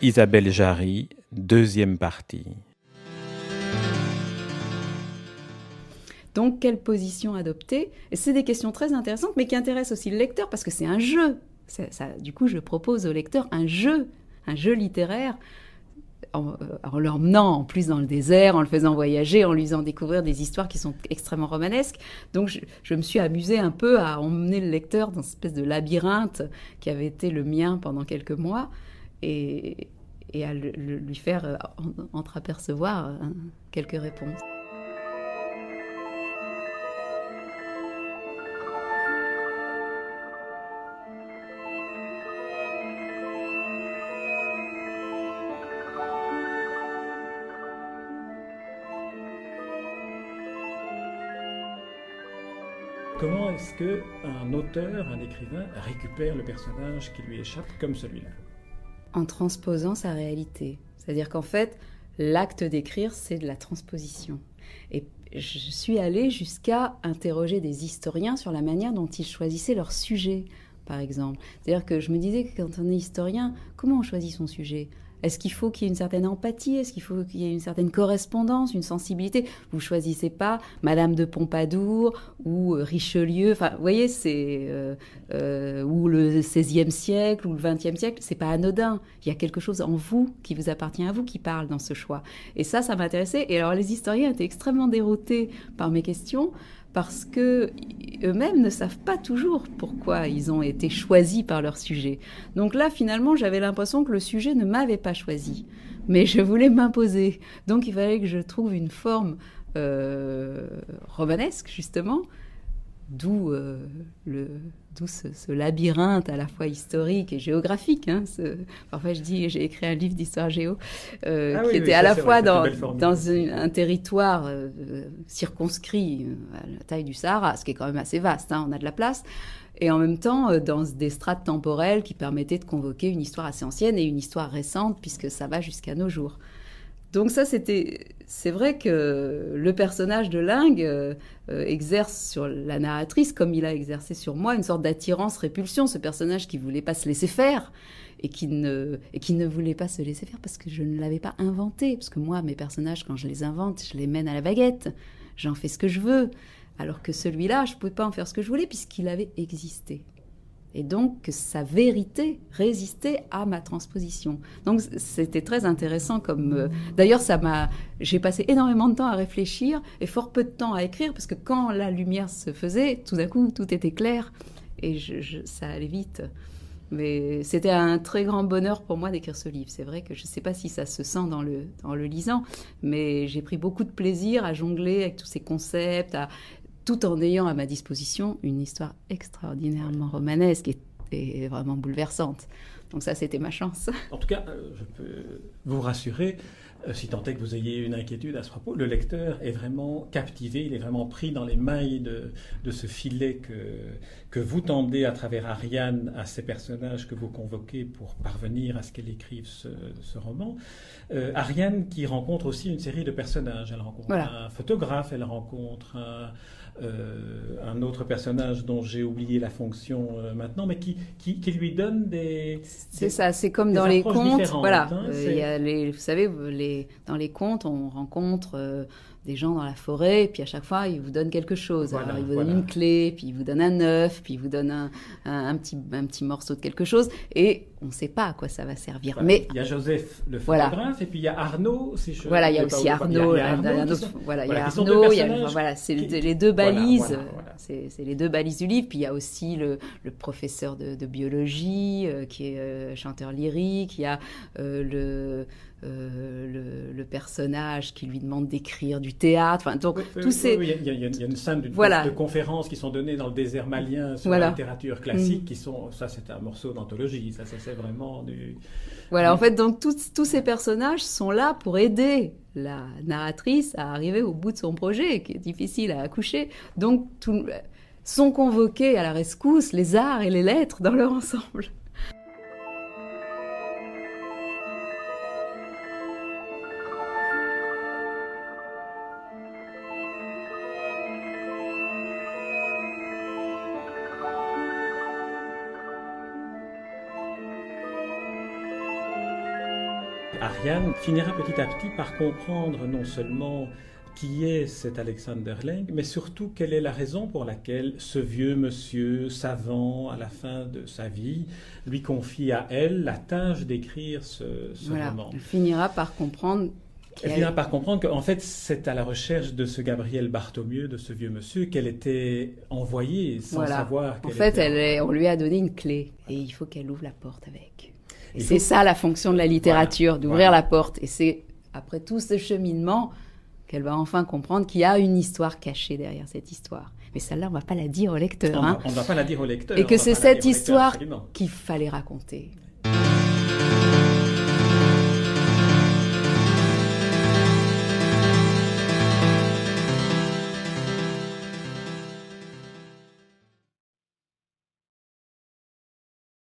Isabelle Jarry, deuxième partie. Donc, quelle position adopter? C'est des questions très intéressantes, mais qui intéressent aussi le lecteur, parce que c'est un jeu. du coup, je propose au lecteur un jeu, un jeu littéraire, en, euh, l'emmenant en plus dans le désert, en le faisant voyager, en lui faisant découvrir des histoires qui sont extrêmement romanesques. Donc, je, me suis amusée un peu à emmener le lecteur dans une espèce de labyrinthe qui avait été le mien pendant quelques mois. Et, à lui faire euh, entreapercevoir euh, quelques réponses. Comment est-ce qu'un auteur, un écrivain récupère le personnage qui lui échappe comme celui-là? En transposant sa réalité. C'est-à-dire qu'en fait, l'acte d'écrire, c'est de la transposition. Et je suis allée jusqu'à interroger des historiens sur la manière dont ils choisissaient leur sujet, par exemple. C'est-à-dire que je me disais que quand on est historien, comment on choisit son sujet? Est-ce qu'il faut qu'il y ait une certaine empathie? Est-ce qu'il faut qu'il y ait une certaine correspondance, une sensibilité? Vous choisissez pas Madame de Pompadour ou euh, Richelieu. Enfin, vous voyez, c'est euh, euh, ou le XVIe siècle ou le XXe siècle. C'est pas anodin. Il y a quelque chose en vous qui vous appartient à vous qui parle dans ce choix. Et ça, ça m'intéressait. Et alors, les historiens étaient extrêmement déroutés par mes questions parce que eux-mêmes ne savent pas toujours pourquoi ils ont été choisis par leur sujet. Donc là, finalement, j'avais l'impression que le sujet ne m'avait pas choisi, mais je voulais m'imposer. Donc il fallait que je trouve une forme euh, romanesque, justement, d'où euh, le ce, labyrinthe à la fois historique et géographique. Hein, parfois, je dis, j'ai écrit un livre d'histoire géo euh, ah qui était à la fois dans, dans un, territoire euh, circonscrit à la taille du Sahara, ce qui est quand même assez vaste, hein, on a de la place, et en même temps dans des strates temporelles qui permettaient de convoquer une histoire assez ancienne et une histoire récente, puisque ça va jusqu'à nos jours. Donc ça, c'était, c'est vrai que le personnage de Ling euh, euh, exerce sur la narratrice, comme il a exercé sur moi, une sorte d'attirance-répulsion. Ce personnage qui voulait pas se laisser faire et qui ne et qui ne voulait pas se laisser faire parce que je ne l'avais pas inventé. Parce que moi, mes personnages, quand je les invente, je les mène à la baguette. J'en fais ce que je veux. Alors que celui-là, je ne pouvais pas en faire ce que je voulais puisqu'il avait existé et donc que sa vérité résistait à ma transposition. Donc c'était très intéressant comme euh, d'ailleurs ça m'a j'ai passé énormément de temps à réfléchir et fort peu de temps à écrire parce que quand la lumière se faisait, tout d'un coup tout était clair et ça allait vite. Mais c'était un très grand bonheur pour moi d'écrire ce livre. C'est vrai que je ne sais pas si ça se sent dans le, dans le lisant, mais j'ai pris beaucoup de plaisir à jongler avec tous ces concepts, tout en ayant à ma disposition une histoire extraordinairement romanesque et, vraiment bouleversante. Donc ça, c'était ma chance. En tout cas, euh, je peux vous rassurer, si tant est que vous ayez une inquiétude à ce propos, le lecteur est vraiment captivé, il est vraiment pris dans les mailles de, de ce filet que, que vous tendez à travers Ariane à ces personnages que vous convoquez pour parvenir à ce qu'elle écrive ce, roman. Euh, Ariane qui rencontre aussi une série de personnages. Elle rencontre un photographe, elle rencontre un euh, un autre personnage dont j'ai oublié la fonction euh, maintenant, mais qui, qui, lui donne des. C'est ça, c'est comme dans les contes. Voilà, hein, euh, il y a les, vous savez, les, dans les contes, on rencontre des gens dans la forêt, et puis à chaque fois, ils vous donnent quelque chose. Alors, ils vous donnent une clé, puis ils vous donnent un œuf, puis ils vous donnent un, un, petit, un petit morceau de quelque chose, et on ne sait pas à quoi ça va servir. Mais il y a Joseph le photographe, et puis il y a Arnaud. Si je voilà, il y a aussi Arnaud. Voilà, il y a Arnaud. Il y a, voilà, c'est les deux balises. c'est les deux balises du livre. Puis il y a aussi le, le professeur de, de biologie euh, qui est euh, chanteur lyrique. Il y a euh, le euh, le, personnage qui lui demande d'écrire du théâtre. Enfin, donc, tous ces... il, y a, une scène de conférences qui sont données dans le désert malien sur la littérature classique, mm. qui sont... Ça, c'est un morceau d'anthologie. Ça, c'est vraiment du... Voilà, en fait, donc, tous, tous ces personnages sont là pour aider la narratrice à arriver au bout de son projet, qui est difficile à accoucher. Donc, tout, sont convoqués à la rescousse les arts et les lettres dans leur ensemble. Ariane finira petit à petit par comprendre non seulement qui est cet Alexander Leng, mais surtout quelle est la raison pour laquelle ce vieux monsieur savant, à la fin de sa vie, lui confie à elle la tâche d'écrire ce, roman. Elle finira par comprendre elle finira par comprendre qu'en fait, c'est à la recherche de ce Gabriel Bartholomew, de ce vieux monsieur, qu'elle était envoyée sans savoir. En fait, elle on lui a donné une clé et il faut qu'elle ouvre la porte avec. Et c'est ça la fonction de la littérature, d'ouvrir la porte. Et c'est après tout ce cheminement qu'elle va enfin comprendre qu'il y a une histoire cachée derrière cette histoire. Mais celle-là, on ne va pas la dire au lecteur. On ne va pas la dire au lecteur. Et que c'est cette histoire qu'il fallait raconter.